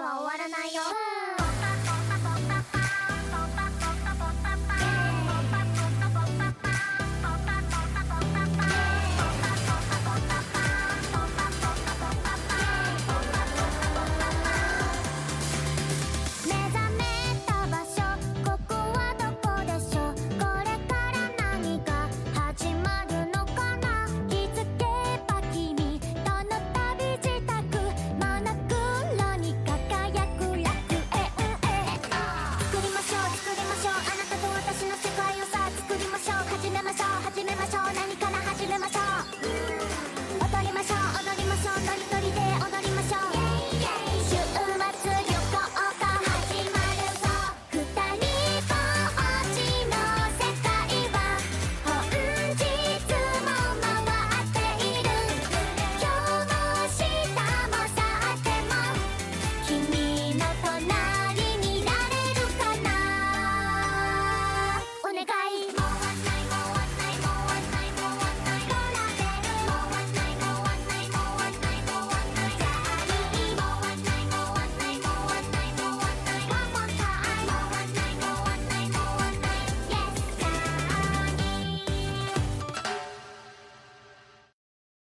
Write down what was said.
は終わらないよ。れましょう。